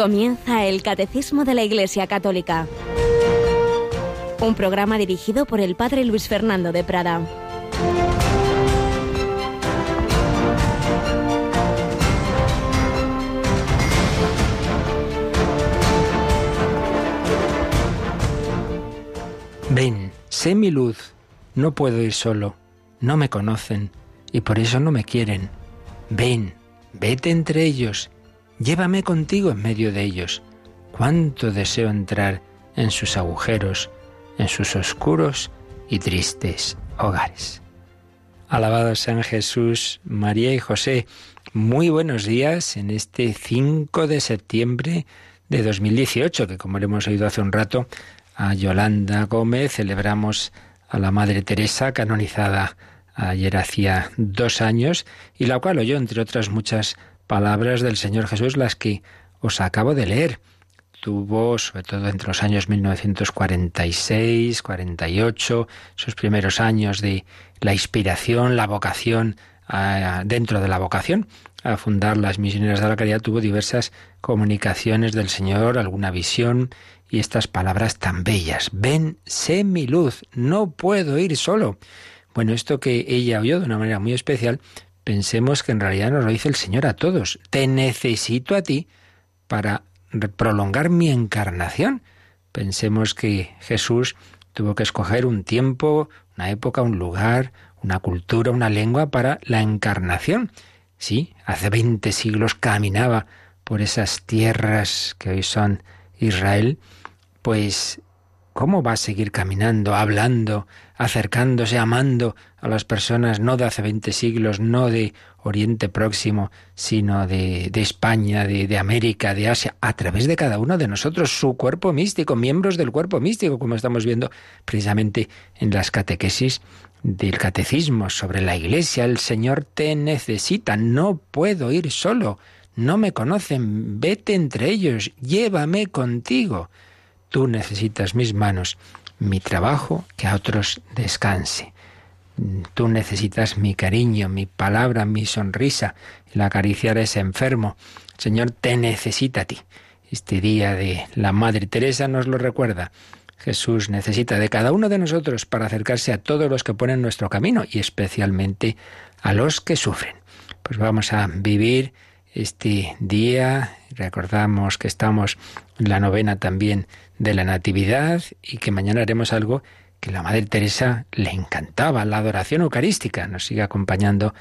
Comienza el Catecismo de la Iglesia Católica. Un programa dirigido por el Padre Luis Fernando de Prada. Ven, sé mi luz, no puedo ir solo, no me conocen y por eso no me quieren. Ven, vete entre ellos, llévame contigo en medio de ellos. Cuánto deseo entrar en sus agujeros, en sus oscuros y tristes hogares. Alabado sean Jesús, María y José. Muy buenos días en este 5 de septiembre de 2018, que como le hemos oído hace un rato, a Yolanda Gómez, celebramos a la Madre Teresa, canonizada ayer hacía dos años, y la cual oyó, entre otras muchas palabras del Señor Jesús, las que os acabo de leer. Tuvo, sobre todo entre los años 1946, 48, esos primeros años de la inspiración, la vocación, dentro de la vocación, a fundar las misioneras de la caridad, tuvo diversas comunicaciones del Señor, alguna visión, y estas palabras tan bellas. Ven, sé mi luz, no puedo ir solo. Bueno, esto que ella oyó de una manera muy especial, pensemos que en realidad nos lo dice el Señor a todos. Te necesito a ti para prolongar mi encarnación. Pensemos que Jesús tuvo que escoger un tiempo, una época, un lugar, una cultura, una lengua para la encarnación. Sí, hace veinte siglos caminaba por esas tierras que hoy son Israel pues ¿cómo va a seguir caminando, hablando, acercándose, amando a las personas no de hace 20 siglos, no de Oriente Próximo, sino de, de España, de, de, América, de Asia, a través de cada uno de nosotros, su cuerpo místico, miembros del cuerpo místico, como estamos viendo precisamente en las catequesis del catecismo sobre la Iglesia. El Señor te necesita, no puedo ir solo, no me conocen, vete entre ellos, llévame contigo. Tú necesitas mis manos, mi trabajo, que a otros descanse. Tú necesitas mi cariño, mi palabra, mi sonrisa, el acariciar a ese enfermo. Señor te necesita a ti. Este día de la Madre Teresa nos lo recuerda. Jesús necesita de cada uno de nosotros para acercarse a todos los que ponen nuestro camino y especialmente a los que sufren. Pues vamos a vivir este día. Recordamos que estamos en la novena también de la Natividad y que mañana haremos algo que la Madre Teresa le encantaba, la adoración eucarística. Nos sigue acompañando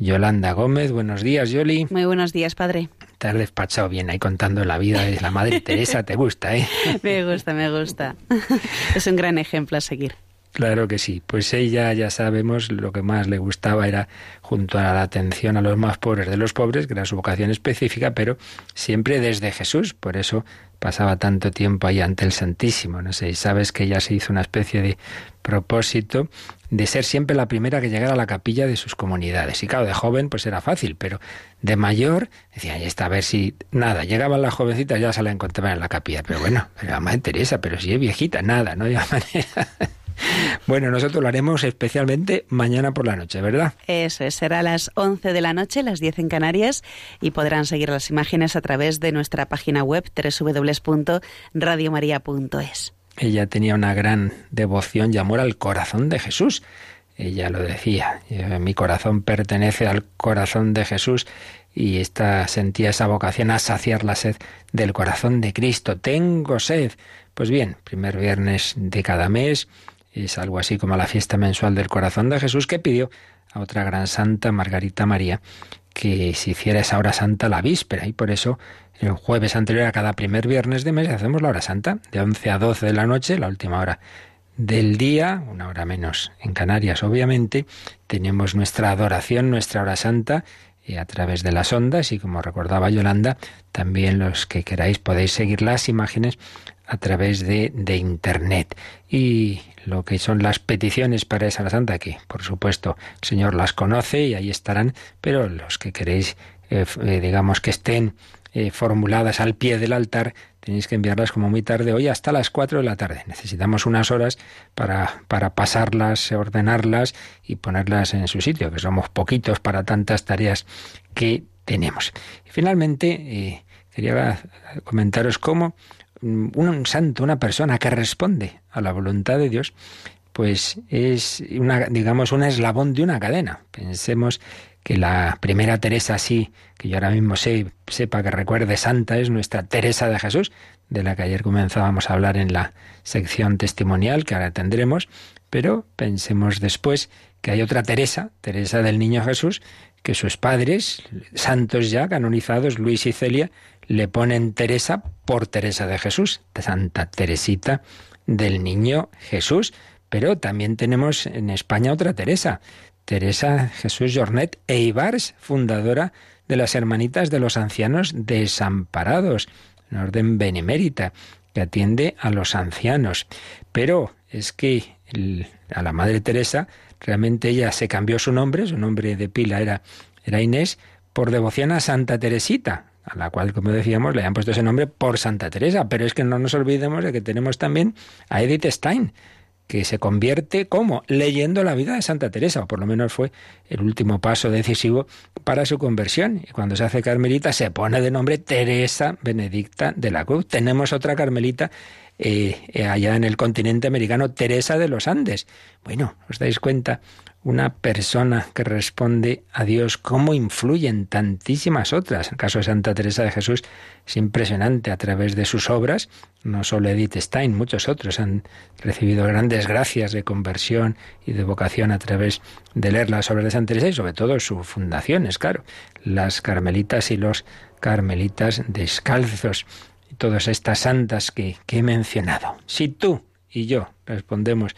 Yolanda Gómez. Buenos días, Yoli. Muy buenos días, padre. Te has despachado bien ahí contando la vida de la Madre Teresa. Te gusta, ¿eh? me gusta, me gusta. Es un gran ejemplo a seguir. Claro que sí. Pues ella, ya sabemos, lo que más le gustaba era, junto a la atención a los más pobres de los pobres, que era su vocación específica, pero siempre desde Jesús. Por eso pasaba tanto tiempo ahí ante el Santísimo. No sé, sabes que ella se hizo una especie de propósito de ser siempre la primera que llegara a la capilla de sus comunidades. Y claro, de joven pues era fácil, pero de mayor decía, ya está, a ver si nada, llegaban las jovencitas, ya se la encontraban en la capilla. Pero bueno, la madre Teresa, pero si es viejita, nada, no hay manera. Bueno, nosotros lo haremos especialmente mañana por la noche, ¿verdad? Eso es, será a las 11 de la noche, las 10 en Canarias, y podrán seguir las imágenes a través de nuestra página web www.radiomaria.es. Ella tenía una gran devoción y amor al corazón de Jesús. Ella lo decía, mi corazón pertenece al corazón de Jesús y esta, sentía esa vocación a saciar la sed del corazón de Cristo. Tengo sed. Pues bien, primer viernes de cada mes, es algo así como la fiesta mensual del corazón de Jesús que pidió a otra gran santa, Margarita María, que se hiciera esa hora santa la víspera. Y por eso el jueves anterior a cada primer viernes de mes hacemos la hora santa, de 11 a 12 de la noche, la última hora del día, una hora menos en Canarias obviamente, tenemos nuestra adoración, nuestra hora santa, y a través de las ondas y como recordaba Yolanda, también los que queráis podéis seguir las imágenes a través de, de Internet. Y lo que son las peticiones para esa santa, que por supuesto el Señor las conoce y ahí estarán, pero los que queréis, eh, eh, digamos, que estén eh, formuladas al pie del altar, tenéis que enviarlas como muy tarde, hoy hasta las 4 de la tarde. Necesitamos unas horas para, para pasarlas, ordenarlas y ponerlas en su sitio, que somos poquitos para tantas tareas que tenemos. Y finalmente, quería comentaros cómo un santo, una persona que responde a la voluntad de Dios, pues es una, digamos, un eslabón de una cadena. Pensemos que la primera Teresa sí, que yo ahora mismo sé, sepa que recuerde santa, es nuestra Teresa de Jesús, de la que ayer comenzábamos a hablar en la sección testimonial, que ahora tendremos, pero pensemos después que hay otra Teresa, Teresa del Niño Jesús, que sus padres, santos ya canonizados, Luis y Celia, le ponen Teresa por Teresa de Jesús, Santa Teresita del Niño Jesús. Pero también tenemos en España otra Teresa, Teresa Jesús Jornet Eibars, fundadora de las Hermanitas de los Ancianos Desamparados, en orden benemérita, que atiende a los ancianos. Pero es que a la Madre Teresa, realmente ella se cambió su nombre, su nombre de pila era, era Inés, por devoción a Santa Teresita, a la cual, como decíamos, le han puesto ese nombre por Santa Teresa. Pero es que no nos olvidemos de que tenemos también a Edith Stein, que se convierte como leyendo la vida de Santa Teresa, o por lo menos fue el último paso decisivo para su conversión. Y cuando se hace carmelita se pone de nombre Teresa Benedicta de la Cruz. Tenemos otra carmelita eh, eh, allá en el continente americano, Teresa de los Andes. Bueno, ¿os dais cuenta? Una persona que responde a Dios, cómo influyen tantísimas otras. El caso de Santa Teresa de Jesús es impresionante a través de sus obras. No solo Edith Stein, muchos otros han recibido grandes gracias de conversión y de vocación a través de leer las obras de Santa Teresa y sobre todo sus fundaciones, claro, las carmelitas y los carmelitas descalzos todas estas santas que, que he mencionado. Si tú y yo respondemos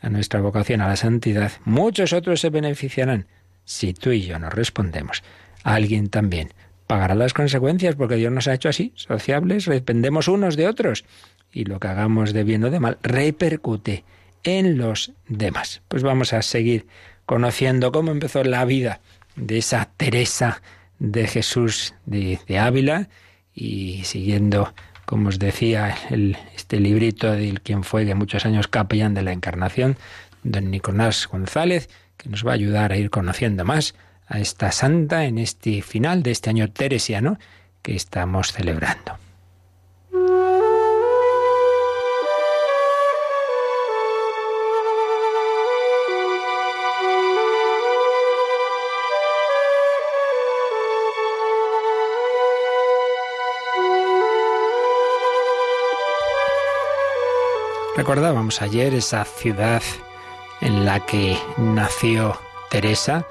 a nuestra vocación a la santidad, muchos otros se beneficiarán. Si tú y yo no respondemos, alguien también pagará las consecuencias porque Dios nos ha hecho así, sociables, dependemos unos de otros y lo que hagamos de bien o de mal repercute en los demás. Pues vamos a seguir conociendo cómo empezó la vida de esa Teresa de Jesús de, de Ávila y siguiendo, como os decía, el, este librito del quien fue de muchos años capellán de la Encarnación, don Nicolás González, que nos va a ayudar a ir conociendo más a esta santa en este final de este año teresiano que estamos celebrando. Recordábamos ayer esa ciudad en la que nació Teresa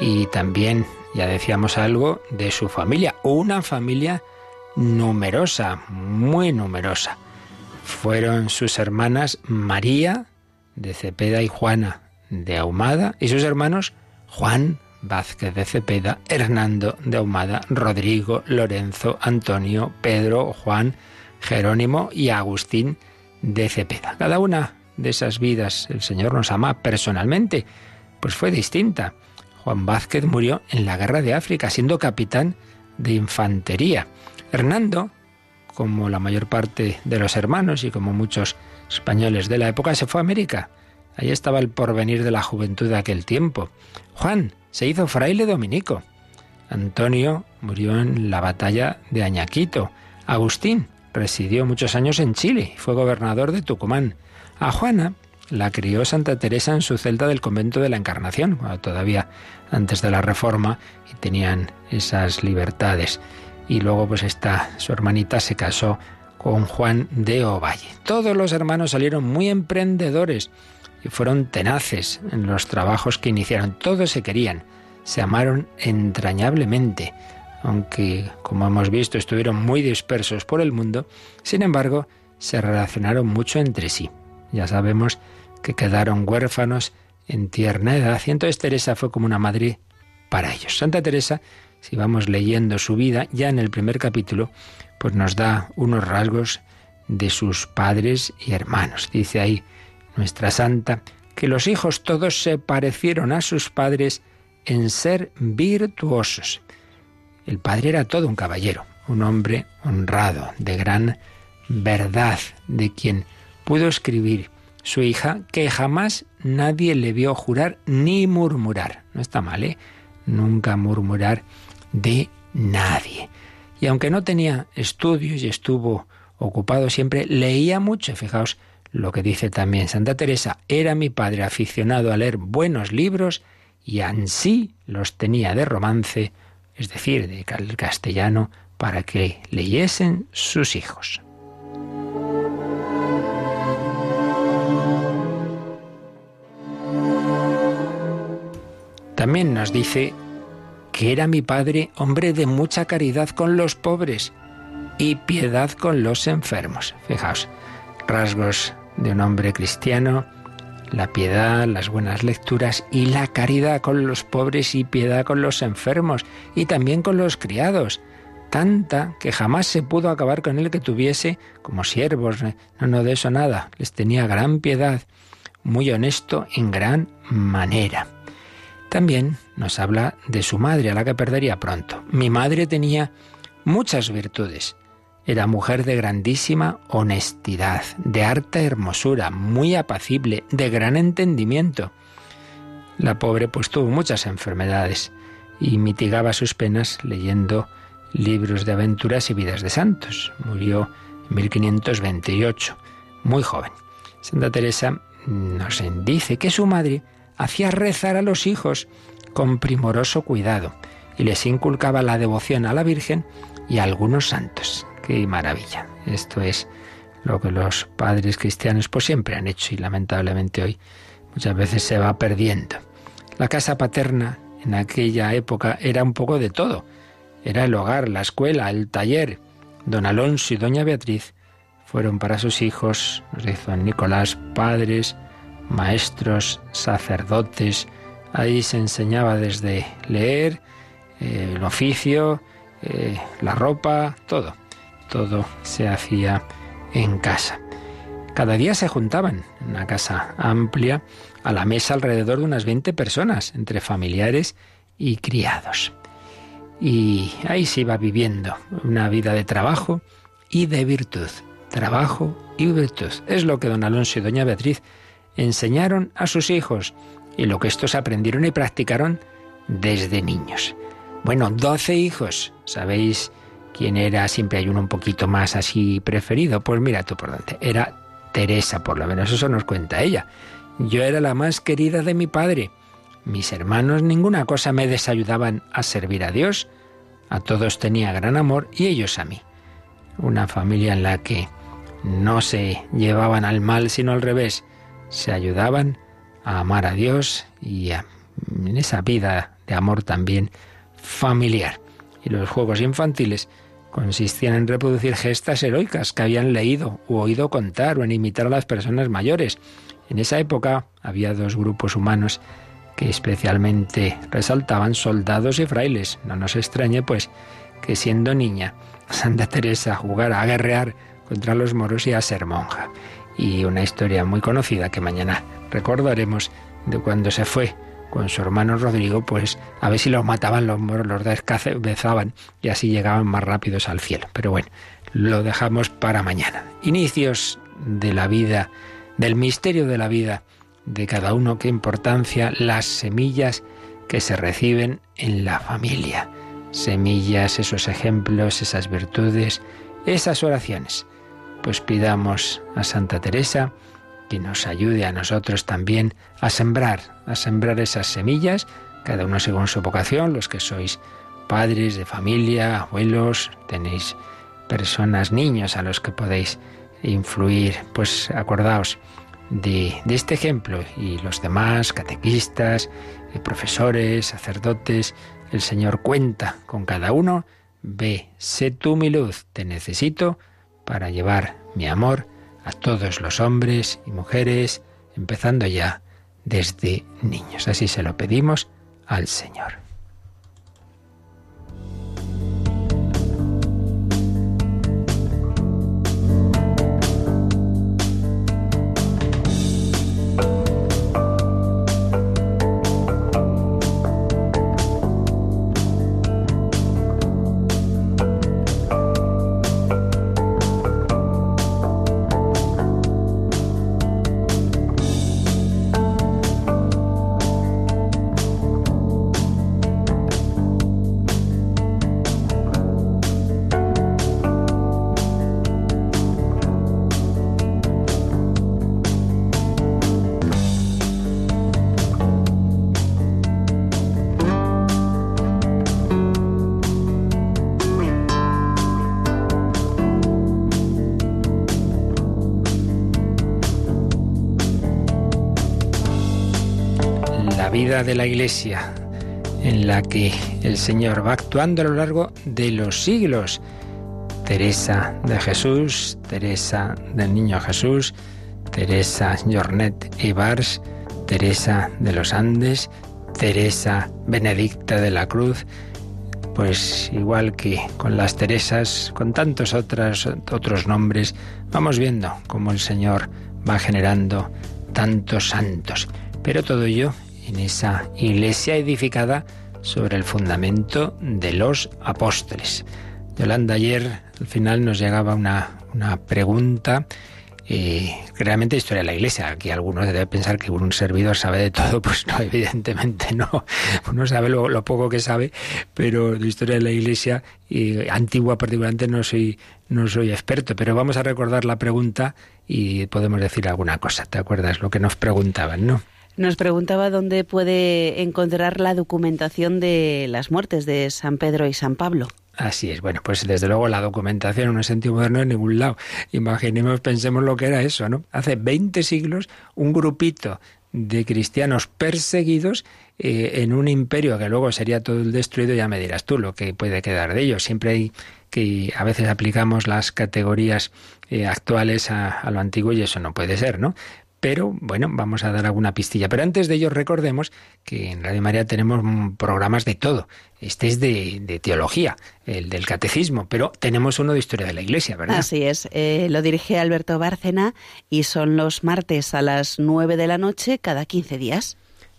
y también, ya decíamos algo, de su familia, una familia numerosa, muy numerosa. Fueron sus hermanas María de Cepeda y Juana de Ahumada y sus hermanos Juan Vázquez de Cepeda, Hernando de Ahumada, Rodrigo, Lorenzo, Antonio, Pedro, Juan, Jerónimo y Agustín de Cepeda. Cada una de esas vidas el Señor nos ama personalmente, pues fue distinta. Juan Vázquez murió en la guerra de África siendo capitán de infantería. Hernando, como la mayor parte de los hermanos y como muchos españoles de la época, se fue a América. Ahí estaba el porvenir de la juventud de aquel tiempo. Juan se hizo fraile dominico. Antonio murió en la batalla de Añaquito. Agustín Residió muchos años en Chile fue gobernador de Tucumán. A Juana la crió Santa Teresa en su celda del convento de la Encarnación, todavía antes de la Reforma y tenían esas libertades. Y luego pues esta su hermanita se casó con Juan de Ovalle. Todos los hermanos salieron muy emprendedores y fueron tenaces en los trabajos que iniciaron. Todos se querían, se amaron entrañablemente aunque, como hemos visto, estuvieron muy dispersos por el mundo, sin embargo, se relacionaron mucho entre sí. Ya sabemos que quedaron huérfanos en tierna edad y entonces Teresa fue como una madre para ellos. Santa Teresa, si vamos leyendo su vida, ya en el primer capítulo, pues nos da unos rasgos de sus padres y hermanos. Dice ahí nuestra santa que los hijos todos se parecieron a sus padres en ser virtuosos. El padre era todo un caballero, un hombre honrado, de gran verdad, de quien pudo escribir su hija que jamás nadie le vio jurar ni murmurar. No está mal, ¿eh? Nunca murmurar de nadie. Y aunque no tenía estudios y estuvo ocupado siempre, leía mucho. Fijaos lo que dice también Santa Teresa, era mi padre aficionado a leer buenos libros y ansí los tenía de romance, es decir, de castellano, para que leyesen sus hijos. También nos dice que era mi padre hombre de mucha caridad con los pobres y piedad con los enfermos. Fijaos, rasgos de un hombre cristiano, la piedad, las buenas lecturas y la caridad con los pobres y piedad con los enfermos y también con los criados. Tanta que jamás se pudo acabar con él que tuviese como siervos. No, no, de eso nada. Les tenía gran piedad, muy honesto en gran manera. También nos habla de su madre, a la que perdería pronto. Mi madre tenía muchas virtudes. Era mujer de grandísima honestidad, de harta hermosura, muy apacible, de gran entendimiento. La pobre pues tuvo muchas enfermedades y mitigaba sus penas leyendo libros de aventuras y vidas de santos. Murió en 1528, muy joven. Santa Teresa nos dice que su madre hacía rezar a los hijos con primoroso cuidado y les inculcaba la devoción a la Virgen y a algunos santos. ¡Qué maravilla! Esto es lo que los padres cristianos pues siempre han hecho y lamentablemente hoy muchas veces se va perdiendo. La casa paterna en aquella época era un poco de todo. Era el hogar, la escuela, el taller. Don Alonso y doña Beatriz fueron para sus hijos, nos dijo Nicolás, padres, maestros, sacerdotes. Ahí se enseñaba desde leer, eh, el oficio, eh, la ropa, todo. Todo se hacía en casa. Cada día se juntaban en una casa amplia a la mesa alrededor de unas 20 personas, entre familiares y criados. Y ahí se iba viviendo una vida de trabajo y de virtud. Trabajo y virtud. Es lo que don Alonso y doña Beatriz enseñaron a sus hijos y lo que estos aprendieron y practicaron desde niños. Bueno, doce hijos. ¿Sabéis quién era? Siempre hay uno un poquito más así preferido. Pues mira tú por dónde. Era Teresa, por lo menos eso nos cuenta ella. Yo era la más querida de mi padre. Mis hermanos ninguna cosa me desayudaban a servir a Dios. A todos tenía gran amor y ellos a mí. Una familia en la que no se llevaban al mal sino al revés se ayudaban a amar a Dios y en esa vida de amor también familiar. Y los juegos infantiles consistían en reproducir gestas heroicas que habían leído u oído contar o en imitar a las personas mayores. En esa época había dos grupos humanos que especialmente resaltaban soldados y frailes. No nos extrañe, pues, que siendo niña, Santa Teresa jugara a guerrear contra los moros y a ser monja y una historia muy conocida que mañana recordaremos de cuando se fue con su hermano Rodrigo, pues a ver si los mataban los los descabezaban y así llegaban más rápidos al cielo. Pero bueno, lo dejamos para mañana. Inicios de la vida, del misterio de la vida de cada uno, qué importancia las semillas que se reciben en la familia. Semillas, esos ejemplos, esas virtudes, esas oraciones pues pidamos a Santa Teresa que nos ayude a nosotros también a sembrar, a sembrar esas semillas, cada uno según su vocación, los que sois padres de familia, abuelos, tenéis personas, niños a los que podéis influir, pues acordaos de, este ejemplo y los demás, catequistas, eh, profesores, sacerdotes, el Señor cuenta con cada uno, ve, sé tú mi luz, te necesito, para llevar mi amor a todos los hombres y mujeres, empezando ya desde niños. Así se lo pedimos al Señor. De la Iglesia, en la que el Señor va actuando a lo largo de los siglos. Teresa de Jesús, Teresa del Niño Jesús, Teresa Jornet Ibars, Teresa de los Andes, Teresa Benedicta de la Cruz, pues igual que con las Teresas, con tantos otros, otros nombres, vamos viendo cómo el Señor va generando tantos santos. Pero todo ello en esa iglesia edificada sobre el fundamento de los apóstoles. Yolanda, ayer al final nos llegaba una, una pregunta y realmente historia de la Iglesia. Aquí algunos deben pensar que un servidor sabe de todo, pues no, evidentemente no. Uno sabe lo, poco que sabe, pero de historia de la Iglesia y antigua particularmente no soy no soy experto, pero vamos a recordar la pregunta y podemos decir alguna cosa. ¿Te acuerdas lo que nos preguntaban, no? Nos preguntaba dónde puede encontrar la documentación de las muertes de San Pedro y San Pablo. Así es. Bueno, pues desde luego la documentación en un sentido moderno en ningún lado. Imaginemos, pensemos lo que era eso, ¿no? Hace 20 siglos, un grupito de cristianos perseguidos eh, en un imperio que luego sería todo destruido, ya me dirás tú lo que puede quedar de ellos. Siempre hay que a veces aplicamos las categorías eh, actuales a, lo antiguo y eso no puede ser, ¿no? Pero bueno, vamos a dar alguna pistilla. Pero antes de ello recordemos que en Radio María tenemos programas de todo. Este es de, teología, el del catecismo, pero tenemos uno de historia de la Iglesia, ¿verdad? Así es, eh, lo dirige Alberto Bárcena y son los martes a las nueve de la noche cada 15 días.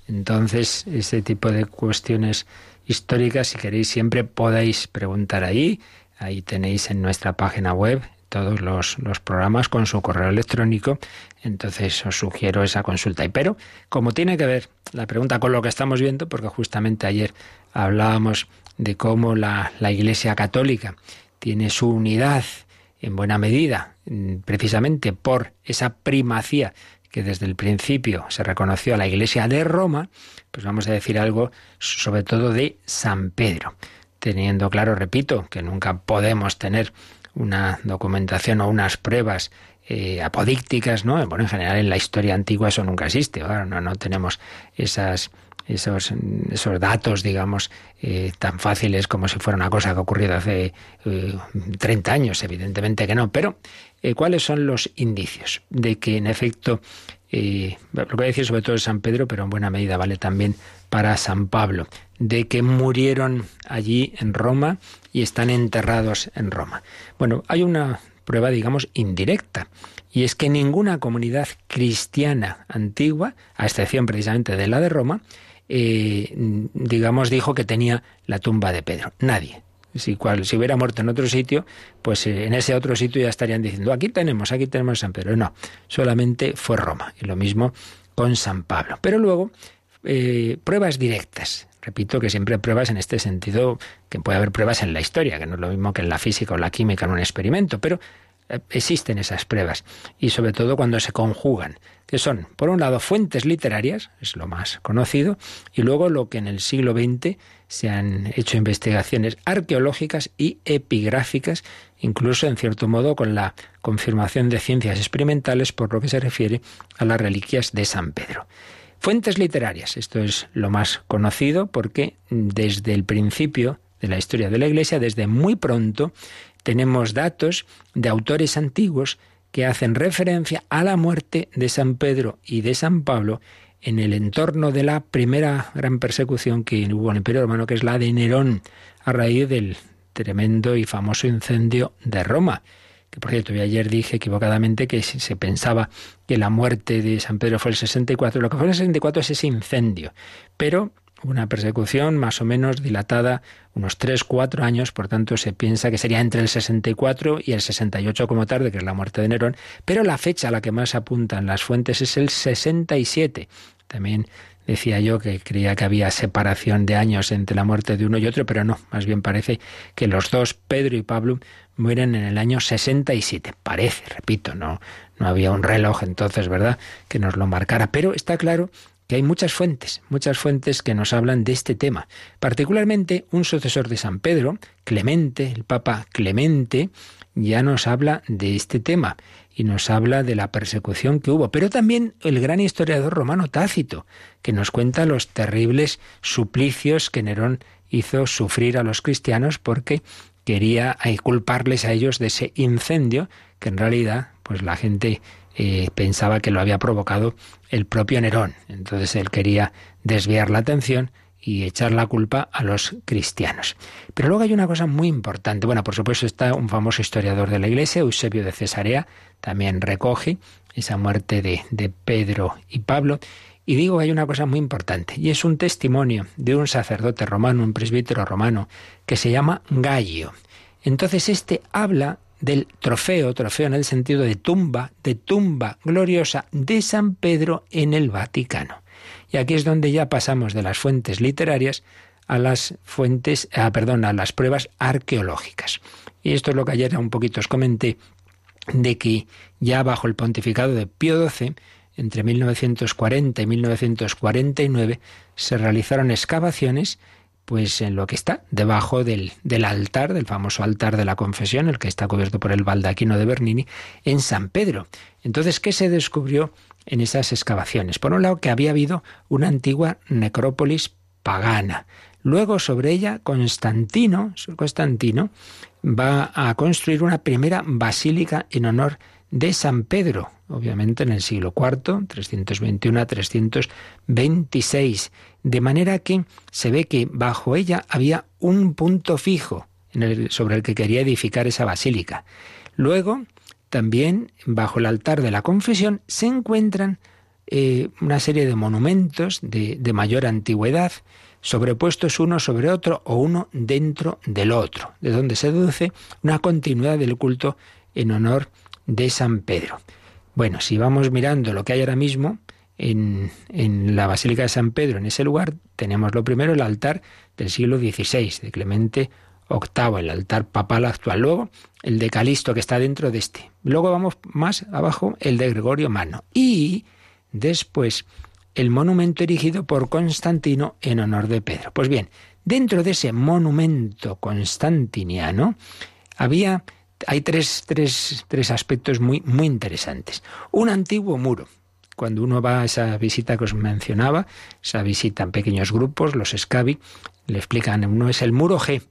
Entonces, ese tipo de cuestiones históricas, si queréis, siempre podéis preguntar ahí. Ahí tenéis en nuestra página web todos los, los, programas con su correo electrónico. Entonces os sugiero esa consulta. Y pero, como tiene que ver la pregunta con lo que estamos viendo, porque justamente ayer hablábamos de cómo la, la Iglesia Católica tiene su unidad en buena medida, precisamente por esa primacía que desde el principio se reconoció a la Iglesia de Roma, pues vamos a decir algo sobre todo de San Pedro, teniendo claro, repito, que nunca podemos tener una documentación o unas pruebas eh, apodícticas, ¿no? Bueno, en general en la historia antigua eso nunca existe, no, no tenemos esas, esos, esos datos, digamos, eh, tan fáciles como si fuera una cosa que ha ocurrido hace 30 eh, años, evidentemente que no, pero ¿cuáles son los indicios de que en efecto, lo que voy a decir sobre todo es San Pedro, pero en buena medida vale también para San Pablo, de que murieron allí en Roma y están enterrados en Roma. Bueno, hay una prueba, digamos, indirecta, y es que ninguna comunidad cristiana antigua, a excepción precisamente de la de Roma, eh, digamos, dijo que tenía la tumba de Pedro. Nadie. Si, cual, si hubiera muerto en otro sitio, pues eh, en ese otro sitio ya estarían diciendo, aquí tenemos, aquí tenemos San Pedro. No, solamente fue Roma. Y lo mismo con San Pablo. Pero luego, eh, pruebas directas. Repito que siempre hay pruebas en este sentido, que puede haber pruebas en la historia, que no es lo mismo que en la física o la química en un experimento, pero eh, existen esas pruebas y sobre todo cuando se conjugan, que son, por un lado, fuentes literarias, es lo más conocido, y luego lo que en el siglo XX se han hecho investigaciones arqueológicas y epigráficas, incluso en cierto modo con la confirmación de ciencias experimentales por lo que se refiere a las reliquias de San Pedro. Fuentes literarias, esto es lo más conocido porque desde el principio de la historia de la Iglesia, desde muy pronto, tenemos datos de autores antiguos que hacen referencia a la muerte de San Pedro y de San Pablo en el entorno de la primera gran persecución que hubo en el Imperio Romano, que es la de Nerón, a raíz del tremendo y famoso incendio de Roma que por cierto, ayer dije equivocadamente que se pensaba que la muerte de San Pedro fue el 64, lo que fue el 64 es ese incendio, pero una persecución más o menos dilatada, unos 3, 4 años, por tanto se piensa que sería entre el 64 y el 68 como tarde, que es la muerte de Nerón, pero la fecha a la que más apuntan las fuentes es el 67. También decía yo que creía que había separación de años entre la muerte de uno y otro, pero no, más bien parece que los dos, Pedro y Pablo, mueren en el año 67. Parece, repito, no, no había un reloj entonces, ¿verdad?, que nos lo marcara, pero está claro que hay muchas fuentes, muchas fuentes que nos hablan de este tema. Particularmente un sucesor de San Pedro, Clemente, el Papa Clemente, ya nos habla de este tema y nos habla de la persecución que hubo, pero también el gran historiador romano Tácito, que nos cuenta los terribles suplicios que Nerón hizo sufrir a los cristianos porque quería culparles a ellos de ese incendio que en realidad pues la gente eh, pensaba que lo había provocado el propio Nerón. Entonces él quería desviar la atención y echar la culpa a los cristianos. Pero luego hay una cosa muy importante. Bueno, por supuesto está un famoso historiador de la Iglesia, Eusebio de Cesarea, también recoge esa muerte de, de Pedro y Pablo. Y digo que hay una cosa muy importante, y es un testimonio de un sacerdote romano, un presbítero romano, que se llama Gallo. Entonces este habla del trofeo, trofeo en el sentido de tumba, de tumba gloriosa de San Pedro en el Vaticano. Y aquí es donde ya pasamos de las fuentes literarias a las fuentes, ah, perdón, a las pruebas arqueológicas. Y esto es lo que ayer un poquito os comenté, de que ya bajo el pontificado de Pío XII, entre 1940 y 1949, se realizaron excavaciones pues en lo que está debajo del, del, altar, del famoso altar de la confesión, el que está cubierto por el baldaquino de Bernini, en San Pedro. Entonces, ¿qué se descubrió en esas excavaciones? Por un lado, que había habido una antigua necrópolis pagana. Luego, sobre ella, Constantino, Constantino va a construir una primera basílica en honor de San Pedro, obviamente en el siglo IV, 321 a 326, de manera que se ve que bajo ella había un punto fijo sobre el que quería edificar esa basílica. Luego, también bajo el altar de la confesión se encuentran eh, una serie de monumentos de, de mayor antigüedad, sobrepuestos uno sobre otro o uno dentro del otro, de donde se deduce una continuidad del culto en honor de San Pedro. Bueno, si vamos mirando lo que hay ahora mismo en, en, la Basílica de San Pedro, en ese lugar, tenemos lo primero el altar del siglo XVI, de Clemente VIII, el altar papal actual. Luego, el de Calisto, que está dentro de este. Luego vamos más abajo, el de Gregorio Mano. Y después, el monumento erigido por Constantino en honor de Pedro. Pues bien, dentro de ese monumento constantiniano había hay tres, tres, tres aspectos muy, muy interesantes. Un antiguo muro, cuando uno va a esa visita que os mencionaba, esa visita en pequeños grupos, los Scavi, le explican, uno es el muro G,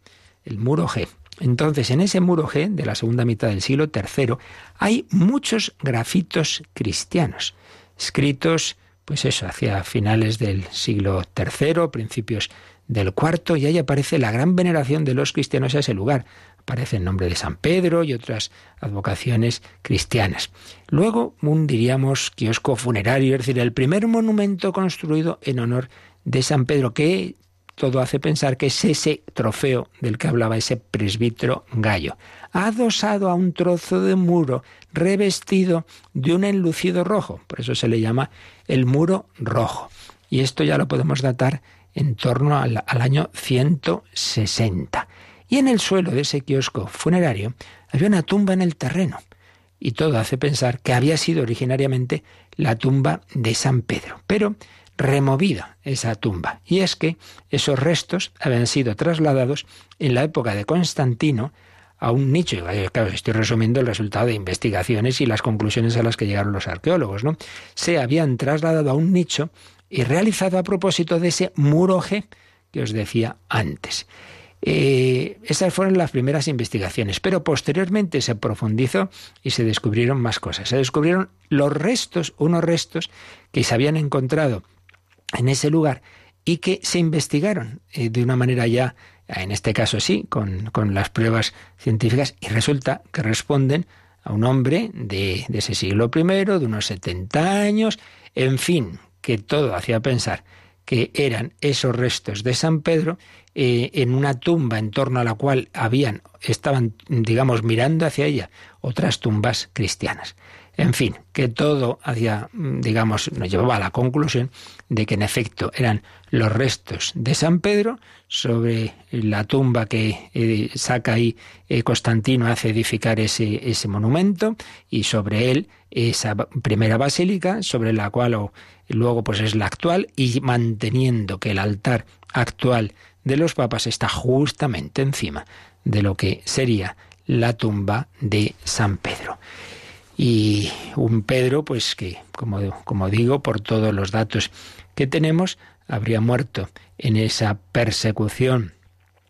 el muro G. Entonces, en ese muro G de la segunda mitad del siglo III hay muchos grafitos cristianos, escritos, pues eso, hacia finales del siglo III, principios del IV, y ahí aparece la gran veneración de los cristianos a ese lugar aparece el nombre de San Pedro y otras advocaciones cristianas. Luego, un, diríamos, kiosco funerario, es decir, el primer monumento construido en honor de San Pedro, que todo hace pensar que es ese trofeo del que hablaba ese presbítero gallo, adosado a un trozo de muro revestido de un enlucido rojo, por eso se le llama el muro rojo. Y esto ya lo podemos datar en torno al, al año 160. Y en el suelo de ese kiosco funerario había una tumba en el terreno. Y todo hace pensar que había sido originariamente la tumba de San Pedro. Pero removida esa tumba. Y es que esos restos habían sido trasladados en la época de Constantino a un nicho. Y claro, estoy resumiendo el resultado de investigaciones y las conclusiones a las que llegaron los arqueólogos, ¿no? Se habían trasladado a un nicho y realizado a propósito de ese muro G que os decía antes. Eh, esas fueron las primeras investigaciones, pero posteriormente se profundizó y se descubrieron más cosas. Se descubrieron los restos, unos restos que se habían encontrado en ese lugar y que se investigaron eh, de una manera ya, en este caso sí, con, con, las pruebas científicas, y resulta que responden a un hombre de, de ese siglo I, de unos 70 años, en fin, que todo hacía pensar que eran esos restos de San Pedro eh, en una tumba en torno a la cual habían, estaban, digamos, mirando hacia ella otras tumbas cristianas. En fin, que todo hacía, digamos, nos llevaba a la conclusión de que en efecto eran los restos de San Pedro sobre la tumba que eh, saca ahí eh, Constantino hace edificar ese, ese monumento y sobre él esa primera basílica sobre la cual luego pues es la actual y manteniendo que el altar actual de los papas está justamente encima de lo que sería la tumba de San Pedro. Y un Pedro, pues que, como, como digo, por todos los datos que tenemos, habría muerto en esa persecución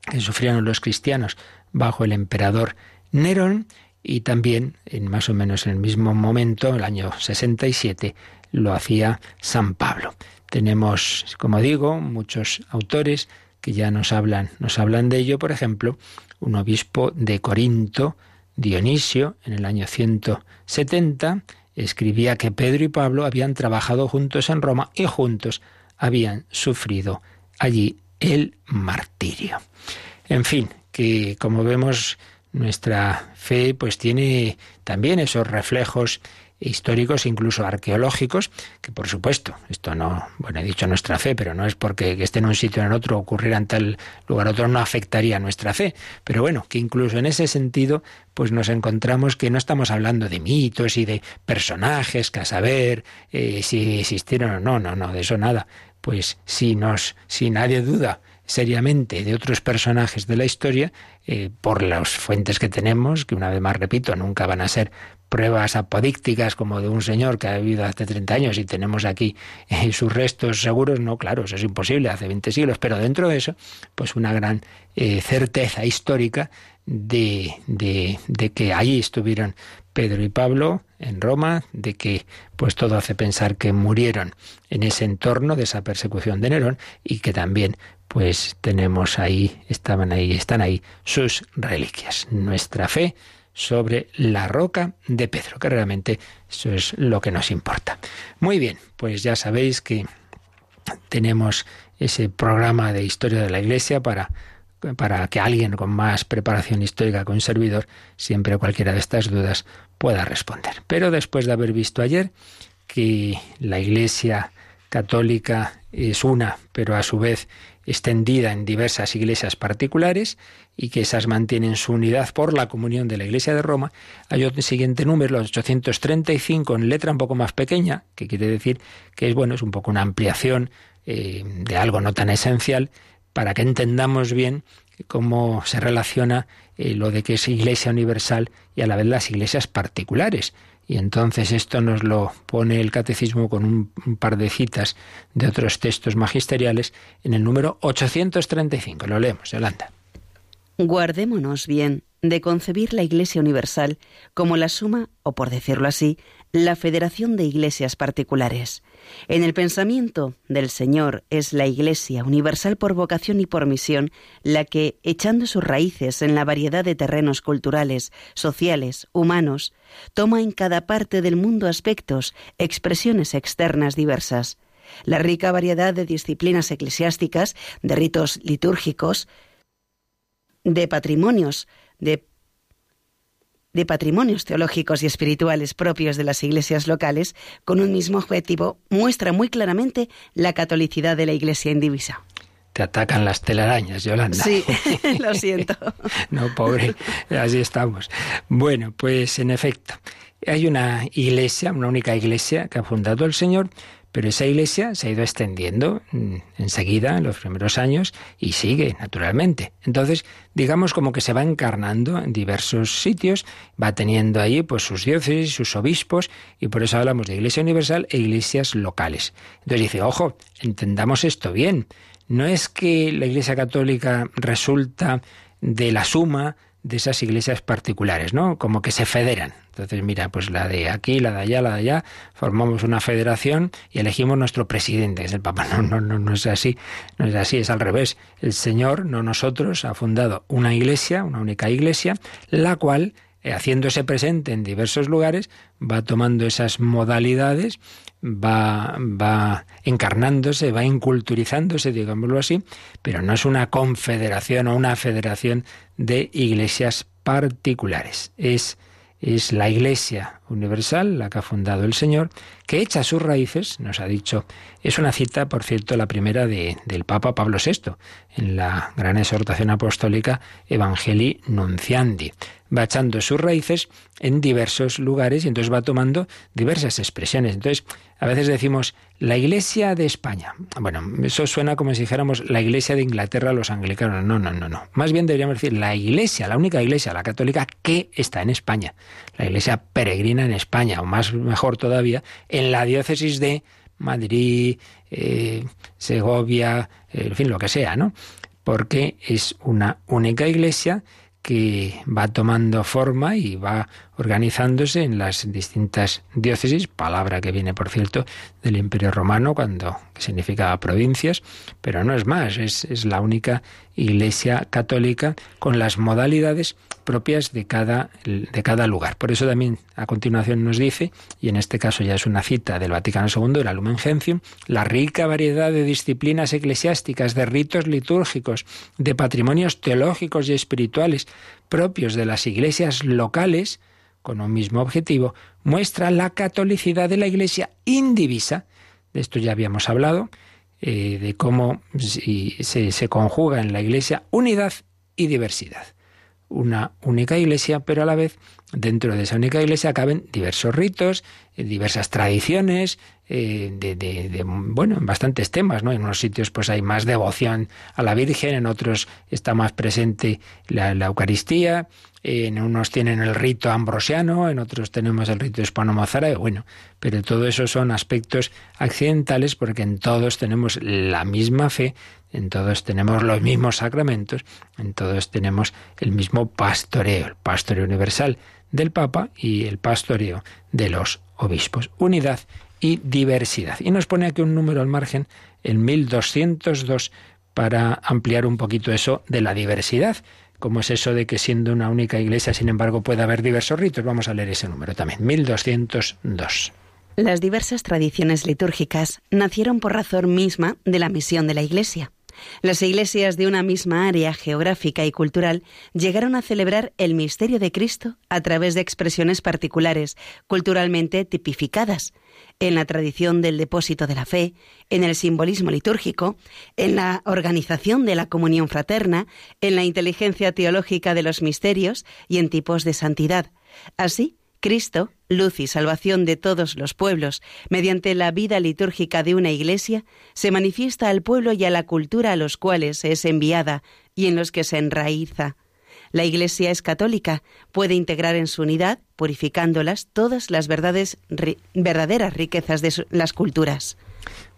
que sufrieron los cristianos bajo el emperador Nerón y también en más o menos en el mismo momento, el año 67, lo hacía San Pablo. Tenemos, como digo, muchos autores que ya nos hablan, nos hablan de ello, por ejemplo, un obispo de Corinto, Dionisio, en el año 170, escribía que Pedro y Pablo habían trabajado juntos en Roma y juntos habían sufrido allí el martirio. En fin, que como vemos nuestra fe pues tiene también esos reflejos históricos, incluso arqueológicos, que por supuesto, esto no, bueno, he dicho nuestra fe, pero no es porque que esté en un sitio o en otro, ocurriera en tal lugar otro, no afectaría nuestra fe. Pero bueno, que incluso en ese sentido, pues nos encontramos que no estamos hablando de mitos y de personajes que a saber eh, si existieron o no, no, no, de eso nada. Pues si nos, si nadie duda seriamente de otros personajes de la historia eh, por las fuentes que tenemos, que una vez más repito, nunca van a ser pruebas apodícticas como de un señor que ha vivido hace 30 años y tenemos aquí eh, sus restos seguros, no, claro, eso es imposible, hace 20 siglos, pero dentro de eso, pues una gran eh, certeza histórica de, de, de que ahí estuvieron Pedro y Pablo en Roma, de que pues todo hace pensar que murieron en ese entorno de esa persecución de Nerón y que también pues tenemos ahí, estaban ahí, están ahí sus reliquias. Nuestra fe sobre la roca de Pedro, que realmente eso es lo que nos importa. Muy bien, pues ya sabéis que tenemos ese programa de historia de la Iglesia para para que alguien con más preparación histórica que un servidor, siempre cualquiera de estas dudas pueda responder. Pero después de haber visto ayer que la Iglesia católica es una, pero a su vez extendida en diversas iglesias particulares y que esas mantienen su unidad por la comunión de la Iglesia de Roma, hay otro siguiente número, los 835, en letra un poco más pequeña, que quiere decir que es bueno, es un poco una ampliación eh, de algo no tan esencial, para que entendamos bien cómo se relaciona eh, lo de que es Iglesia universal y a la vez las iglesias particulares. Y entonces esto nos lo pone el catecismo con un, par de citas de otros textos magisteriales en el número 835. Lo leemos, Yolanda. Guardémonos bien de concebir la Iglesia Universal como la suma, o por decirlo así, la federación de iglesias particulares. En el pensamiento del Señor es la Iglesia universal por vocación y por misión la que, echando sus raíces en la variedad de terrenos culturales, sociales, humanos, toma en cada parte del mundo aspectos, expresiones externas diversas. La rica variedad de disciplinas eclesiásticas, de ritos litúrgicos, de patrimonios, de de patrimonios teológicos y espirituales propios de las iglesias locales, con un mismo objetivo, muestra muy claramente la catolicidad de la Iglesia indivisa. Te atacan las telarañas, Yolanda. Sí, lo siento. no, pobre, así estamos. Bueno, pues en efecto, hay una iglesia, una única iglesia que ha fundado el Señor, pero esa iglesia se ha ido extendiendo mm, enseguida, en los primeros años, y sigue, naturalmente. Entonces, digamos como que se va encarnando en diversos sitios, va teniendo ahí pues sus diócesis, sus obispos, y por eso hablamos de iglesia universal e iglesias locales. Entonces dice, ojo, entendamos esto bien. No es que la iglesia católica resulta de la suma de esas iglesias particulares, ¿no? Como que se federan. Entonces, mira, pues la de aquí, la de allá, la de allá, formamos una federación y elegimos nuestro presidente, es el Papa. No, no, no, no es así, no es así, es al revés. El Señor, no nosotros, ha fundado una iglesia, una única iglesia, la cual eh, haciéndose presente en diversos lugares, va tomando esas modalidades, va, va encarnándose, va inculturizándose, digámoslo así, pero no es una confederación o una federación de iglesias particulares. Es es la Iglesia Universal, la que ha fundado el Señor, que echa sus raíces, nos ha dicho, es una cita, por cierto, la primera de, del Papa Pablo VI, en la gran exhortación apostólica Evangelii Nunciandi va echando sus raíces en diversos lugares y entonces va tomando diversas expresiones. Entonces, a veces decimos la Iglesia de España. Bueno, eso suena como si dijéramos la Iglesia de Inglaterra, los anglicanos. No, no, no, no. Más bien deberíamos decir la Iglesia, la única Iglesia, la católica, que está en España. La Iglesia peregrina en España, o más mejor todavía, en la diócesis de Madrid, eh, Segovia, en fin, lo que sea, ¿no? Porque es una única Iglesia que va tomando forma y va organizándose en las distintas diócesis, palabra que viene, por cierto, del Imperio Romano, cuando significaba provincias, pero no es más, es, la única iglesia católica con las modalidades propias de cada, de cada lugar. Por eso también a continuación nos dice, y en este caso ya es una cita del Vaticano II, el Lumen Gentium, la rica variedad de disciplinas eclesiásticas, de ritos litúrgicos, de patrimonios teológicos y espirituales propios de las iglesias locales, con un mismo objetivo, muestra la catolicidad de la Iglesia indivisa. De esto ya habíamos hablado, eh, de cómo se, se conjuga en la Iglesia unidad y diversidad. Una única Iglesia, pero a la vez dentro de esa única Iglesia caben diversos ritos, eh, diversas tradiciones, eh, de, bueno, en bastantes temas, ¿no? En unos sitios pues hay más devoción a la Virgen, en otros está más presente la, la Eucaristía, en unos tienen el rito ambrosiano, en otros tenemos el rito hispano-mozárabe, bueno, pero todo eso son aspectos accidentales porque en todos tenemos la misma fe, en todos tenemos los mismos sacramentos, en todos tenemos el mismo pastoreo, el pastoreo universal del Papa y el pastoreo de los obispos. Unidad y diversidad. Y nos pone aquí un número al margen, el 1202, para ampliar un poquito eso de la diversidad. ¿Cómo es eso de que siendo una única iglesia, sin embargo, puede haber diversos ritos? Vamos a leer ese número también, 1202. Las diversas tradiciones litúrgicas nacieron por razón misma de la misión de la Iglesia. Las iglesias de una misma área geográfica y cultural llegaron a celebrar el misterio de Cristo a través de expresiones particulares, culturalmente tipificadas, en la tradición del depósito de la fe, en el simbolismo litúrgico, en la organización de la comunión fraterna, en la inteligencia teológica de los misterios y en tipos de santidad. Así, Cristo, luz y salvación de todos los pueblos, mediante la vida litúrgica de una iglesia, se manifiesta al pueblo y a la cultura a los cuales es enviada y en los que se enraiza. La Iglesia es católica, puede integrar en su unidad, purificándolas, todas las verdades, verdaderas riquezas de las culturas.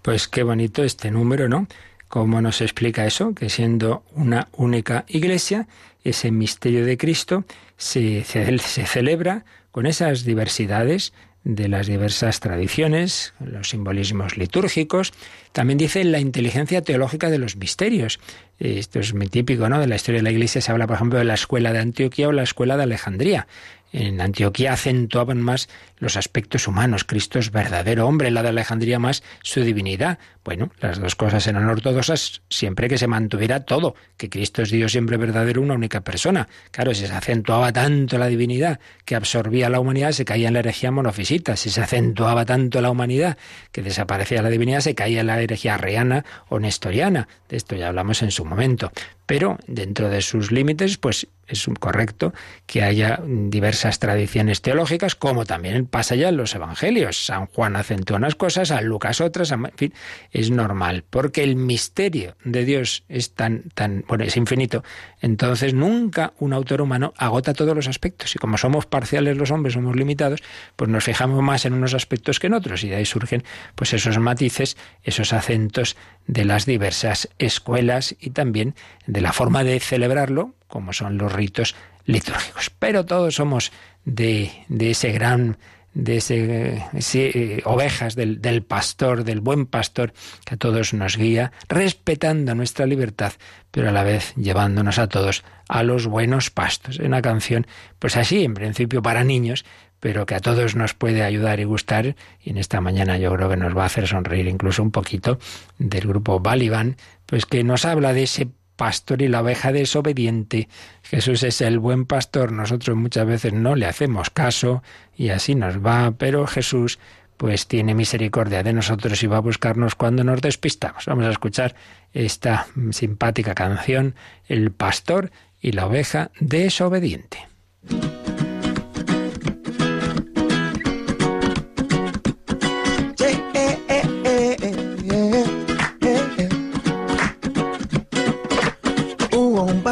Pues qué bonito este número, ¿no? ¿Cómo nos explica eso? Que siendo una única Iglesia, ese misterio de Cristo se, se celebra con esas diversidades de las diversas tradiciones, los simbolismos litúrgicos. También dice la inteligencia teológica de los misterios. Esto es muy típico, ¿no? De la historia de la Iglesia se habla, por ejemplo, de la escuela de Antioquía o la escuela de Alejandría. En Antioquía acentuaban más los aspectos humanos. Cristo es verdadero hombre, la de Alejandría más su divinidad. Bueno, las dos cosas eran ortodoxas siempre que se mantuviera todo, que Cristo es Dios siempre verdadero, una única persona. Claro, si se acentuaba tanto la divinidad que absorbía la humanidad, se caía en la herejía monofisita. Si se acentuaba tanto la humanidad que desaparecía la divinidad, se caía en la herejía reana o nestoriana. De esto ya hablamos en su momento. Pero dentro de sus límites, pues es correcto que haya diversas tradiciones teológicas, como también pasa ya en los evangelios. San Juan acentúa unas cosas, San Lucas otras, en fin, es normal, porque el misterio de Dios es tan, tan, bueno, es infinito. Entonces nunca un autor humano agota todos los aspectos. Y como somos parciales los hombres, somos limitados, pues nos fijamos más en unos aspectos que en otros. Y de ahí surgen pues esos matices, esos acentos de las diversas escuelas y también de la forma de celebrarlo, como son los ritos litúrgicos. Pero todos somos de, de ese gran de ese, eh, ovejas del, del, pastor, del buen pastor, que a todos nos guía, respetando nuestra libertad, pero a la vez llevándonos a todos a los buenos pastos. Una canción, pues así, en principio para niños, pero que a todos nos puede ayudar y gustar, y en esta mañana yo creo que nos va a hacer sonreír incluso un poquito, del grupo Baliban, pues que nos habla de ese pastor y la oveja desobediente. Jesús es el buen pastor, nosotros muchas veces no le hacemos caso y así nos va, pero Jesús pues tiene misericordia de nosotros y va a buscarnos cuando nos despistamos. Vamos a escuchar esta simpática canción, El pastor y la oveja desobediente.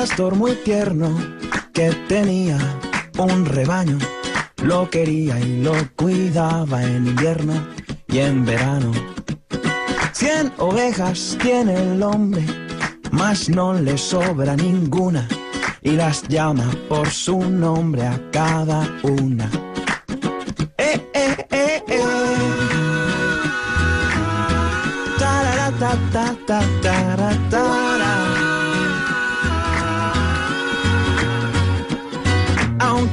Pastor muy tierno que tenía un rebaño lo quería y lo cuidaba en invierno y en verano. Cien ovejas tiene el hombre, mas no le sobra ninguna y las llama por su nombre a cada una. Eh, eh, eh, eh.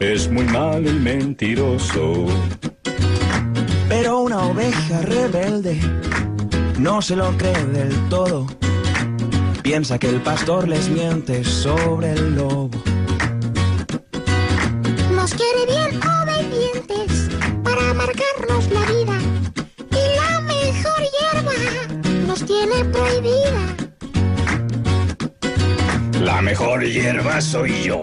es muy malo y mentiroso. Pero una oveja rebelde no se lo cree del todo, piensa que el pastor les miente sobre el lobo. Nos quiere bien obedientes para marcarnos la vida y la mejor hierba nos tiene prohibida. La mejor hierba soy yo.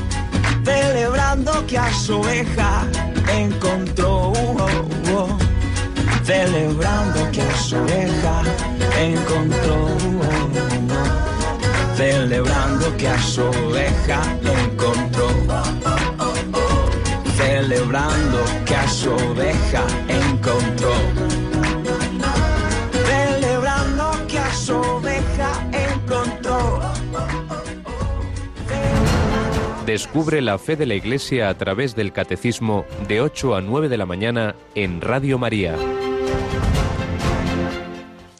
celebrando que a su oveja encontró, celebrando que a su oveja encontró, celebrando que a su oveja encontró, celebrando que a su oveja encontró, Descubre la fe de la Iglesia a través del Catecismo de 8 a 9 de la mañana en Radio María.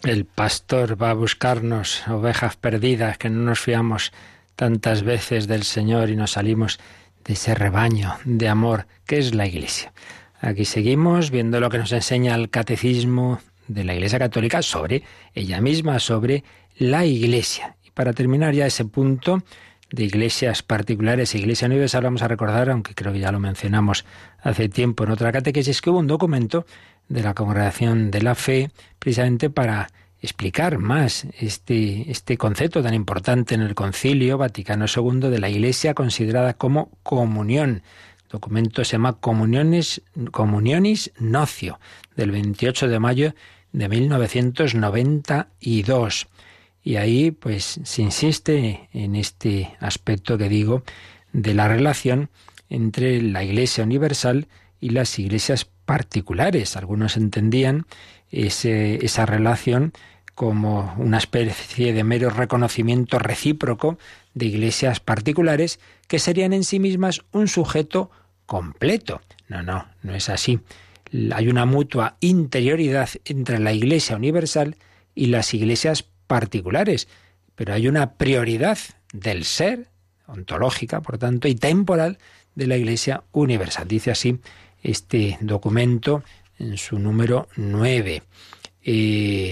El pastor va a buscarnos, ovejas perdidas, que no nos fiamos tantas veces del Señor y nos salimos de ese rebaño de amor que es la Iglesia. Aquí seguimos viendo lo que nos enseña el Catecismo de la Iglesia Católica sobre ella misma, sobre la Iglesia. Y para terminar ya ese punto, de iglesias particulares e iglesia universal, vamos a recordar, aunque creo que ya lo mencionamos hace tiempo en otra catequesis, que hubo un documento de la Congregación de la Fe precisamente para explicar más este, este concepto tan importante en el Concilio Vaticano II de la Iglesia considerada como comunión. El documento se llama Comuniones, Comunionis Nocio, del 28 de mayo de 1992. Y ahí pues se insiste en este aspecto que digo de la relación entre la Iglesia universal y las iglesias particulares. Algunos entendían esa relación como una especie de mero reconocimiento recíproco de iglesias particulares que serían en sí mismas un sujeto completo. No, no, no es así. Hay una mutua interioridad entre la Iglesia universal y las iglesias particulares, pero hay una prioridad del ser, ontológica, por tanto, y temporal de la Iglesia universal. Dice así este documento en su número 9.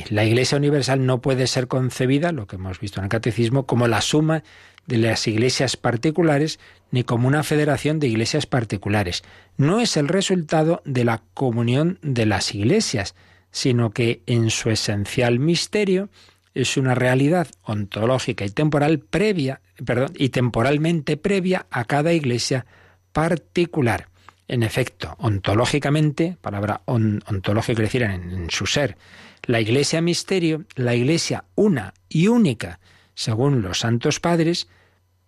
la Iglesia Universal no puede ser concebida, lo que hemos visto en el Catecismo, como la suma de las iglesias particulares ni como una federación de iglesias particulares. No es el resultado de la comunión de las iglesias, sino que en su esencial misterio es una realidad ontológica y temporal previa, perdón, y temporalmente previa a cada iglesia particular. En efecto, ontológicamente, palabra ontológica decir en, en su ser, la iglesia misterio, la iglesia una y única, según los santos padres,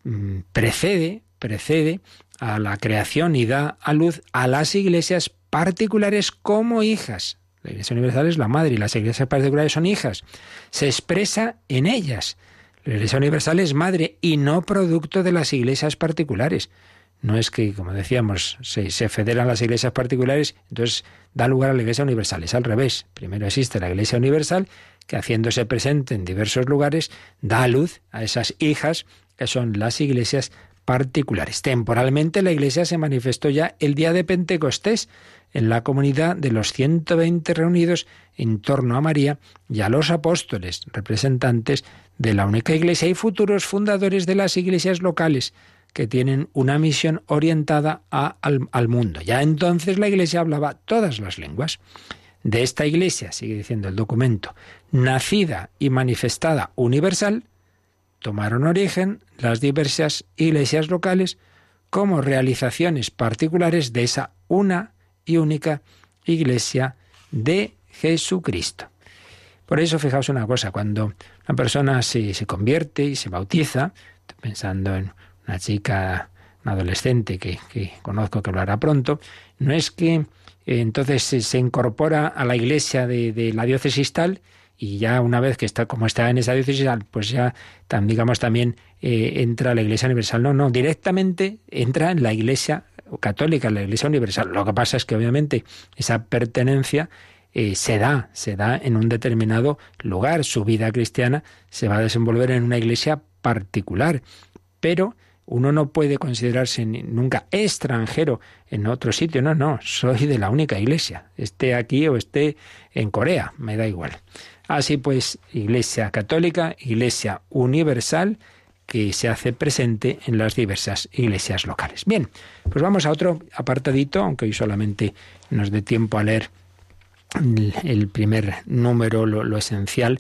mm, precede, precede a la creación y da a luz a las iglesias particulares como hijas. La iglesia universal es la madre y las iglesias particulares son hijas. Se expresa en ellas. La iglesia universal es madre y no producto de las iglesias particulares. No es que, como decíamos, se, se, federan las iglesias particulares, entonces da lugar a la iglesia universal. Es al revés. Primero existe la iglesia universal, que haciéndose presente en diversos lugares, da luz a esas hijas, que son las iglesias particulares. Temporalmente la iglesia se manifestó ya el día de Pentecostés, en la comunidad de los 120 reunidos en torno a María y a los apóstoles, representantes de la única iglesia y futuros fundadores de las iglesias locales que tienen una misión orientada al, al mundo. Ya entonces la Iglesia hablaba todas las lenguas. De esta Iglesia, sigue diciendo el documento, nacida y manifestada universal, tomaron origen las diversas iglesias locales como realizaciones particulares de esa una y única Iglesia de Jesucristo. Por eso, fijaos una cosa, cuando una persona se, se convierte y se bautiza, pensando en una chica, una adolescente que, conozco que lo hará pronto, no es que eh, entonces se, incorpora a la iglesia de, la diócesis tal y ya una vez que está como está en esa diócesis pues ya digamos también eh, entra a la iglesia universal. No, no, directamente entra en la iglesia católica, la iglesia universal. Lo que pasa es que obviamente esa pertenencia eh, se da, se da en un determinado lugar. Su vida cristiana se va a desenvolver en una iglesia particular. Pero uno no puede considerarse nunca extranjero en otro sitio. No, no, soy de la única iglesia. Esté aquí o esté en Corea, me da igual. Así pues, Iglesia Católica, Iglesia Universal, que se hace presente en las diversas iglesias locales. Bien, pues vamos a otro apartadito, aunque hoy solamente nos dé tiempo a leer el primer número, lo esencial,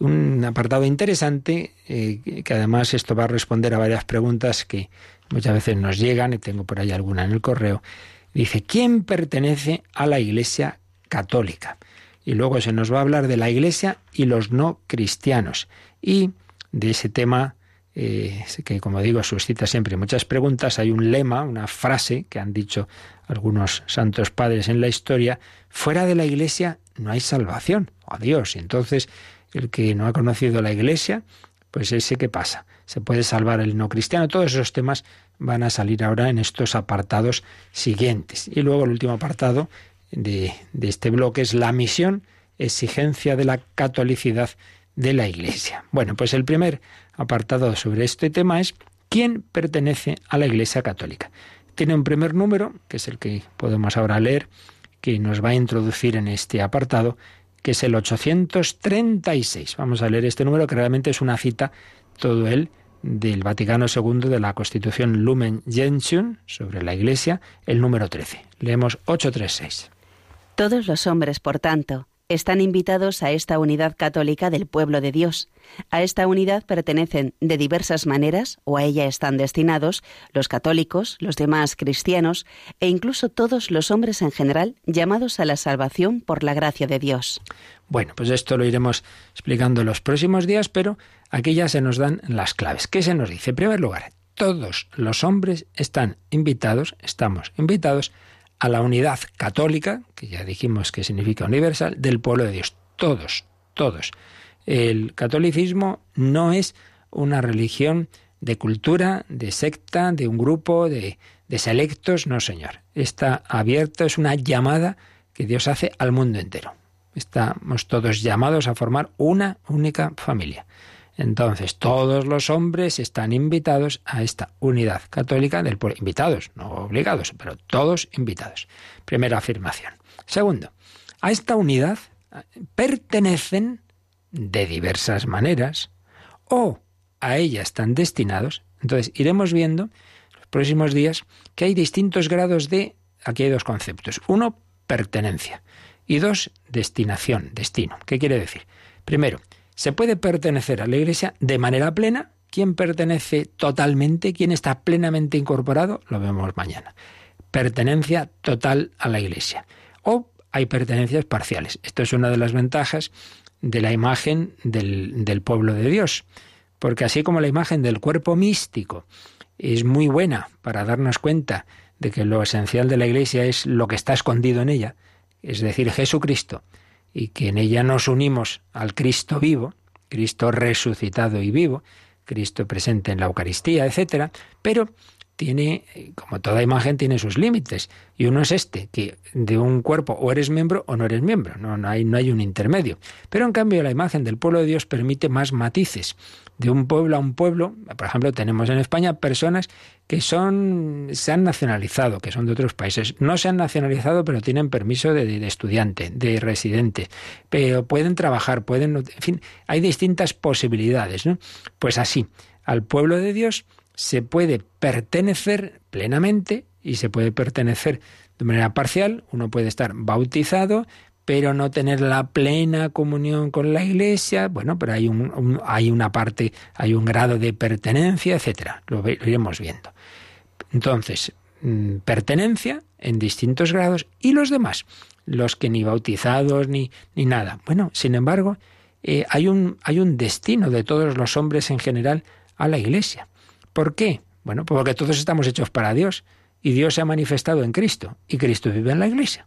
un apartado interesante, eh, que además esto va a responder a varias preguntas que muchas veces nos llegan, y tengo por ahí alguna en el correo. Dice, ¿quién pertenece a la Iglesia Católica? Y luego se nos va a hablar de la Iglesia y los no cristianos. Y de ese tema, eh, que como digo, suscita siempre muchas preguntas, hay un lema, una frase que han dicho algunos santos padres en la historia, fuera de la Iglesia no hay salvación. Adiós. Y entonces el que no ha conocido la Iglesia, pues ese que pasa. Se puede salvar el no cristiano. Todos esos temas van a salir ahora en estos apartados siguientes. Y luego el último apartado de, de este bloque es la misión, exigencia de la catolicidad de la Iglesia. Bueno, pues el primer apartado sobre este tema es ¿quién pertenece a la Iglesia Católica? Tiene un primer número, que es el que podemos ahora leer, que nos va a introducir en este apartado, que es el 836. Vamos a leer este número que realmente es una cita, todo él, del Vaticano II de la Constitución Lumen Gentium sobre la Iglesia, el número 13. Leemos 836. Todos los hombres, por tanto, están invitados a esta unidad católica del pueblo de Dios. A esta unidad pertenecen de diversas maneras, o a ella están destinados, los católicos, los demás cristianos, e incluso todos los hombres en general, llamados a la salvación por la gracia de Dios. Bueno, pues esto lo iremos explicando en los próximos días, pero aquí ya se nos dan las claves. ¿Qué se nos dice? En primer lugar, todos los hombres están invitados, estamos invitados a la unidad católica, que ya dijimos que significa universal, del pueblo de Dios. Todos, todos. El catolicismo no es una religión de cultura, de secta, de un grupo, de, de selectos, no señor. Está abierto, es una llamada que Dios hace al mundo entero. Estamos todos llamados a formar una única familia. Entonces, todos los hombres están invitados a esta unidad católica del pueblo. Invitados, no obligados, pero todos invitados. Primera afirmación. Segundo, a esta unidad pertenecen de diversas maneras o a ella están destinados. Entonces, iremos viendo en los próximos días que hay distintos grados de... Aquí hay dos conceptos. Uno, pertenencia. Y dos, destinación, destino. ¿Qué quiere decir? Primero, se puede pertenecer a la Iglesia de manera plena. ¿Quién pertenece totalmente? ¿Quién está plenamente incorporado? Lo vemos mañana. Pertenencia total a la Iglesia. O hay pertenencias parciales. Esto es una de las ventajas de la imagen del, del pueblo de Dios. Porque así como la imagen del cuerpo místico es muy buena para darnos cuenta de que lo esencial de la Iglesia es lo que está escondido en ella, es decir, Jesucristo, y que en ella nos unimos al Cristo vivo, Cristo resucitado y vivo, Cristo presente en la Eucaristía, etcétera, pero tiene, como toda imagen, tiene sus límites. Y uno es este, que de un cuerpo o eres miembro o no eres miembro, no, no, hay, no hay un intermedio. Pero en cambio la imagen del pueblo de Dios permite más matices. De un pueblo a un pueblo, por ejemplo, tenemos en España personas que son, se han nacionalizado, que son de otros países. No se han nacionalizado, pero tienen permiso de, de estudiante, de residente, pero pueden trabajar, pueden, en fin, hay distintas posibilidades, ¿no? Pues así, al pueblo de Dios se puede pertenecer plenamente y se puede pertenecer de manera parcial. Uno puede estar bautizado, pero no tener la plena comunión con la Iglesia. Bueno, pero hay, un, hay una parte, hay un grado de pertenencia, etcétera. Lo, lo iremos viendo. Entonces, mm, pertenencia en distintos grados y los demás, los que ni bautizados ni, ni nada. Bueno, sin embargo, eh, hay, un, hay un destino de todos los hombres en general a la Iglesia. ¿Por qué? Bueno, porque todos estamos hechos para Dios y Dios se ha manifestado en Cristo y Cristo vive en la Iglesia.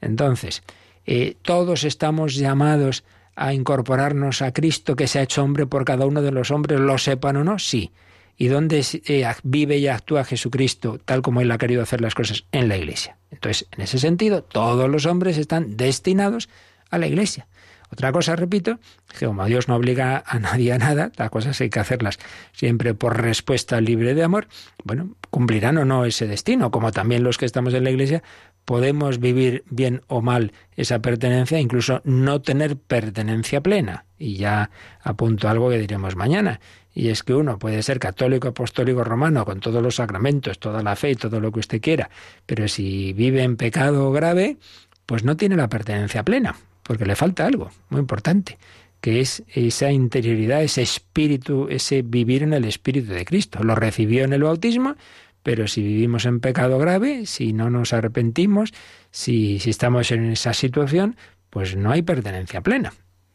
Entonces, eh, todos estamos llamados a incorporarnos a Cristo que se ha hecho hombre por cada uno de los hombres, lo sepan o no, sí. ¿Y dónde eh, vive y actúa Jesucristo tal como Él ha querido hacer las cosas? En la Iglesia. Entonces, en ese sentido, todos los hombres están destinados a la Iglesia. Otra cosa, repito, que como Dios no obliga a nadie a nada, las cosas hay que hacerlas siempre por respuesta libre de amor, bueno, cumplirán o no ese destino, como también los que estamos en la Iglesia podemos vivir bien o mal esa pertenencia, incluso no tener pertenencia plena. Y ya apunto algo que diremos mañana. Y es que uno puede ser católico, apostólico, romano, con todos los sacramentos, toda la fe y todo lo que usted quiera, pero si vive en pecado grave, pues no tiene la pertenencia plena porque le falta algo muy importante, que es esa interioridad, ese espíritu, ese vivir en el espíritu de Cristo. Lo recibió en el bautismo, pero si vivimos en pecado grave, si no nos arrepentimos, si, si estamos en esa situación, pues no hay pertenencia plena.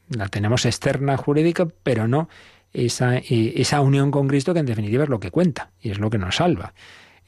La tenemos externa jurídica, pero no esa, eh, esa unión con Cristo que en definitiva es lo que cuenta y es lo que nos salva.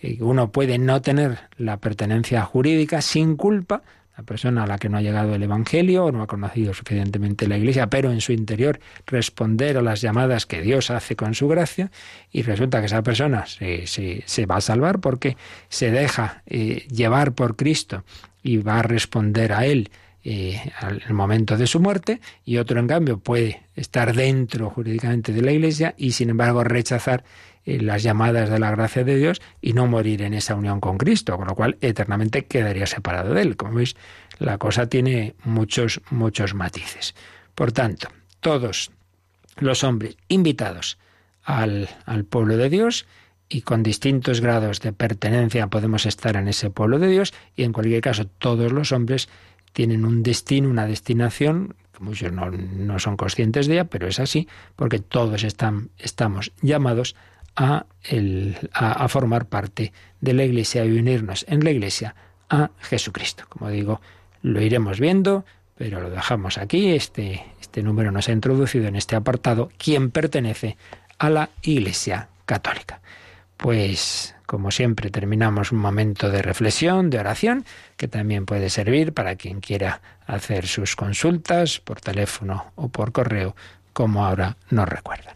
Eh, uno puede no tener la pertenencia jurídica sin culpa, la persona a la que no ha llegado el Evangelio o no ha conocido suficientemente la Iglesia, pero en su interior responder a las llamadas que Dios hace con su gracia, y resulta que esa persona se, se, va a salvar porque se deja eh, llevar por Cristo y va a responder a Él eh, al momento de su muerte, y otro, en cambio, puede estar dentro jurídicamente de la Iglesia y, sin embargo, rechazar las llamadas de la gracia de Dios y no morir en esa unión con Cristo, con lo cual eternamente quedaría separado de Él. Como veis, la cosa tiene muchos, muchos matices. Por tanto, todos los hombres invitados al, al pueblo de Dios y con distintos grados de pertenencia podemos estar en ese pueblo de Dios y en cualquier caso todos los hombres tienen un destino, una destinación, muchos no, son conscientes de ella, pero es así, porque todos están, estamos llamados a, formar parte de la Iglesia y unirnos en la Iglesia a Jesucristo. Como digo, lo iremos viendo, pero lo dejamos aquí. Este, este número nos ha introducido en este apartado, quien pertenece a la Iglesia Católica. Pues, como siempre, terminamos un momento de reflexión, de oración, que también puede servir para quien quiera hacer sus consultas por teléfono o por correo, como ahora nos recuerdan.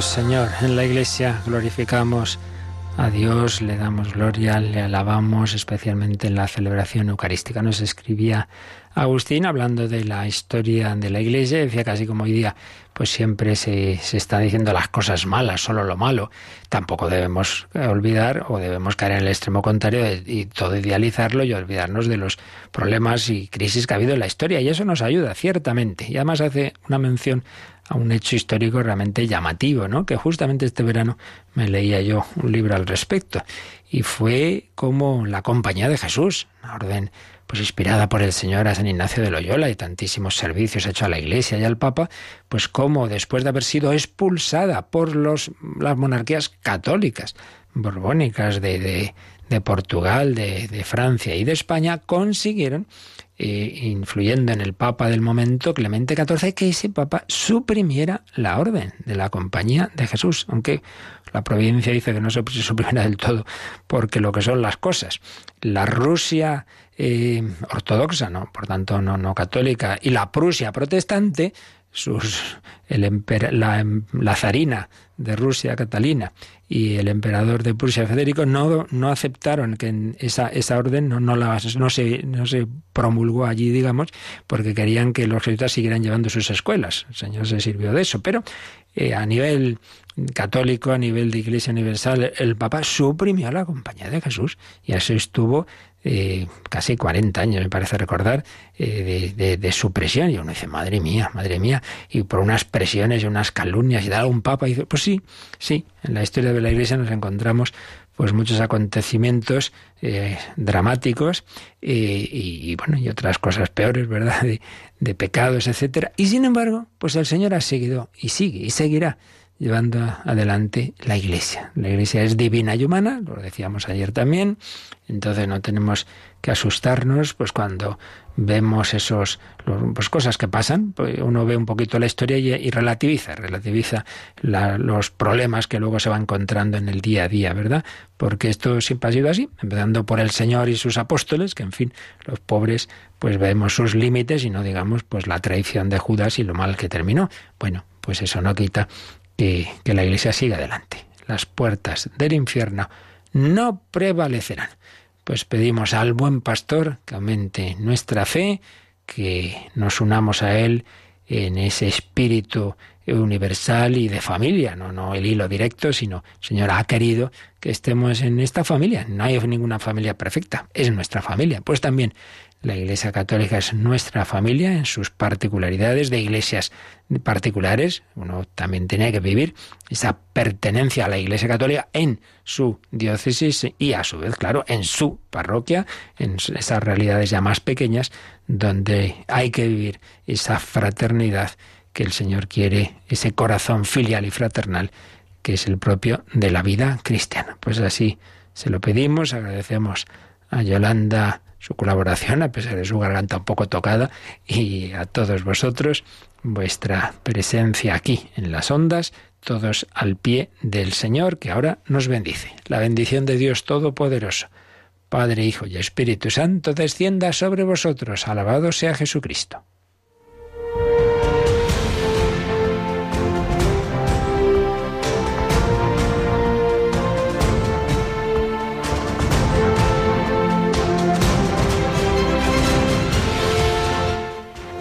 Señor. En la iglesia glorificamos a Dios, le damos gloria, le alabamos, especialmente en la celebración eucarística. Nos escribía Agustín hablando de la historia de la iglesia, decía casi como hoy día, pues siempre se, se está diciendo las cosas malas, solo lo malo. Tampoco debemos olvidar o debemos caer en el extremo contrario y todo idealizarlo y olvidarnos de los problemas y crisis que ha habido en la historia. Y eso nos ayuda, ciertamente. Y además hace una mención a un hecho histórico realmente llamativo, ¿no? Que justamente este verano me leía yo un libro al respecto y fue como la Compañía de Jesús, una orden pues inspirada por el Señor a San Ignacio de Loyola y tantísimos servicios hechos a la Iglesia y al Papa, pues como después de haber sido expulsada por los, las monarquías católicas borbónicas de, de, de Portugal, de, de Francia y de España, consiguieron influyendo en el Papa del momento, Clemente XIV, que ese Papa suprimiera la orden de la Compañía de Jesús, aunque la providencia dice que no se suprimiera del todo, porque lo que son las cosas. La Rusia eh, ortodoxa, no, por tanto no, no católica, y la Prusia protestante, sus, el, la, la zarina de Rusia, Catalina, y el emperador de Prusia, Federico, no, no aceptaron que esa, esa orden no, no, la, no, se, no se promulgó allí, digamos, porque querían que los jesuitas siguieran llevando sus escuelas. El Señor se sirvió de eso. Pero eh, a nivel católico, a nivel de Iglesia Universal, el Papa suprimió la compañía de Jesús y así estuvo eh, casi 40 años, me parece recordar, eh, de, de, supresión. Y uno dice, madre mía, madre mía, y por unas presiones y unas calumnias y da un papa. Y dice, pues sí, sí, en la historia de la Iglesia nos encontramos pues muchos acontecimientos eh, dramáticos y, bueno y otras cosas peores verdad de, de pecados etcétera y sin embargo pues el Señor ha seguido y sigue y seguirá llevando adelante la Iglesia. La Iglesia es divina y humana, lo decíamos ayer también, entonces no tenemos que asustarnos pues cuando vemos esos pues cosas que pasan. Pues uno ve un poquito la historia y, relativiza relativiza los problemas que luego se va encontrando en el día a día verdad porque esto siempre ha sido así empezando por el Señor y sus apóstoles que en fin los pobres pues vemos sus límites y no digamos pues la traición de Judas y lo mal que terminó. Bueno pues eso no quita que, la Iglesia siga adelante las puertas del infierno no prevalecerán pues pedimos al buen pastor que aumente nuestra fe, que nos unamos a Él en ese espíritu universal y de familia, no, no el hilo directo, sino, Señor, ha querido que estemos en esta familia. No hay ninguna familia perfecta, es nuestra familia. Pues también la Iglesia Católica es nuestra familia en sus particularidades de iglesias particulares. Uno también tiene que vivir esa pertenencia a la Iglesia Católica en su diócesis y a su vez, claro, en su parroquia, en esas realidades ya más pequeñas, donde hay que vivir esa fraternidad que el Señor quiere, ese corazón filial y fraternal que es el propio de la vida cristiana. Pues así se lo pedimos, agradecemos a Yolanda su colaboración, a pesar de su garganta un poco tocada, y a todos vosotros vuestra presencia aquí en las ondas, todos al pie del Señor, que ahora nos bendice. La bendición de Dios Todopoderoso, Padre, Hijo y Espíritu Santo, descienda sobre vosotros. Alabado sea Jesucristo.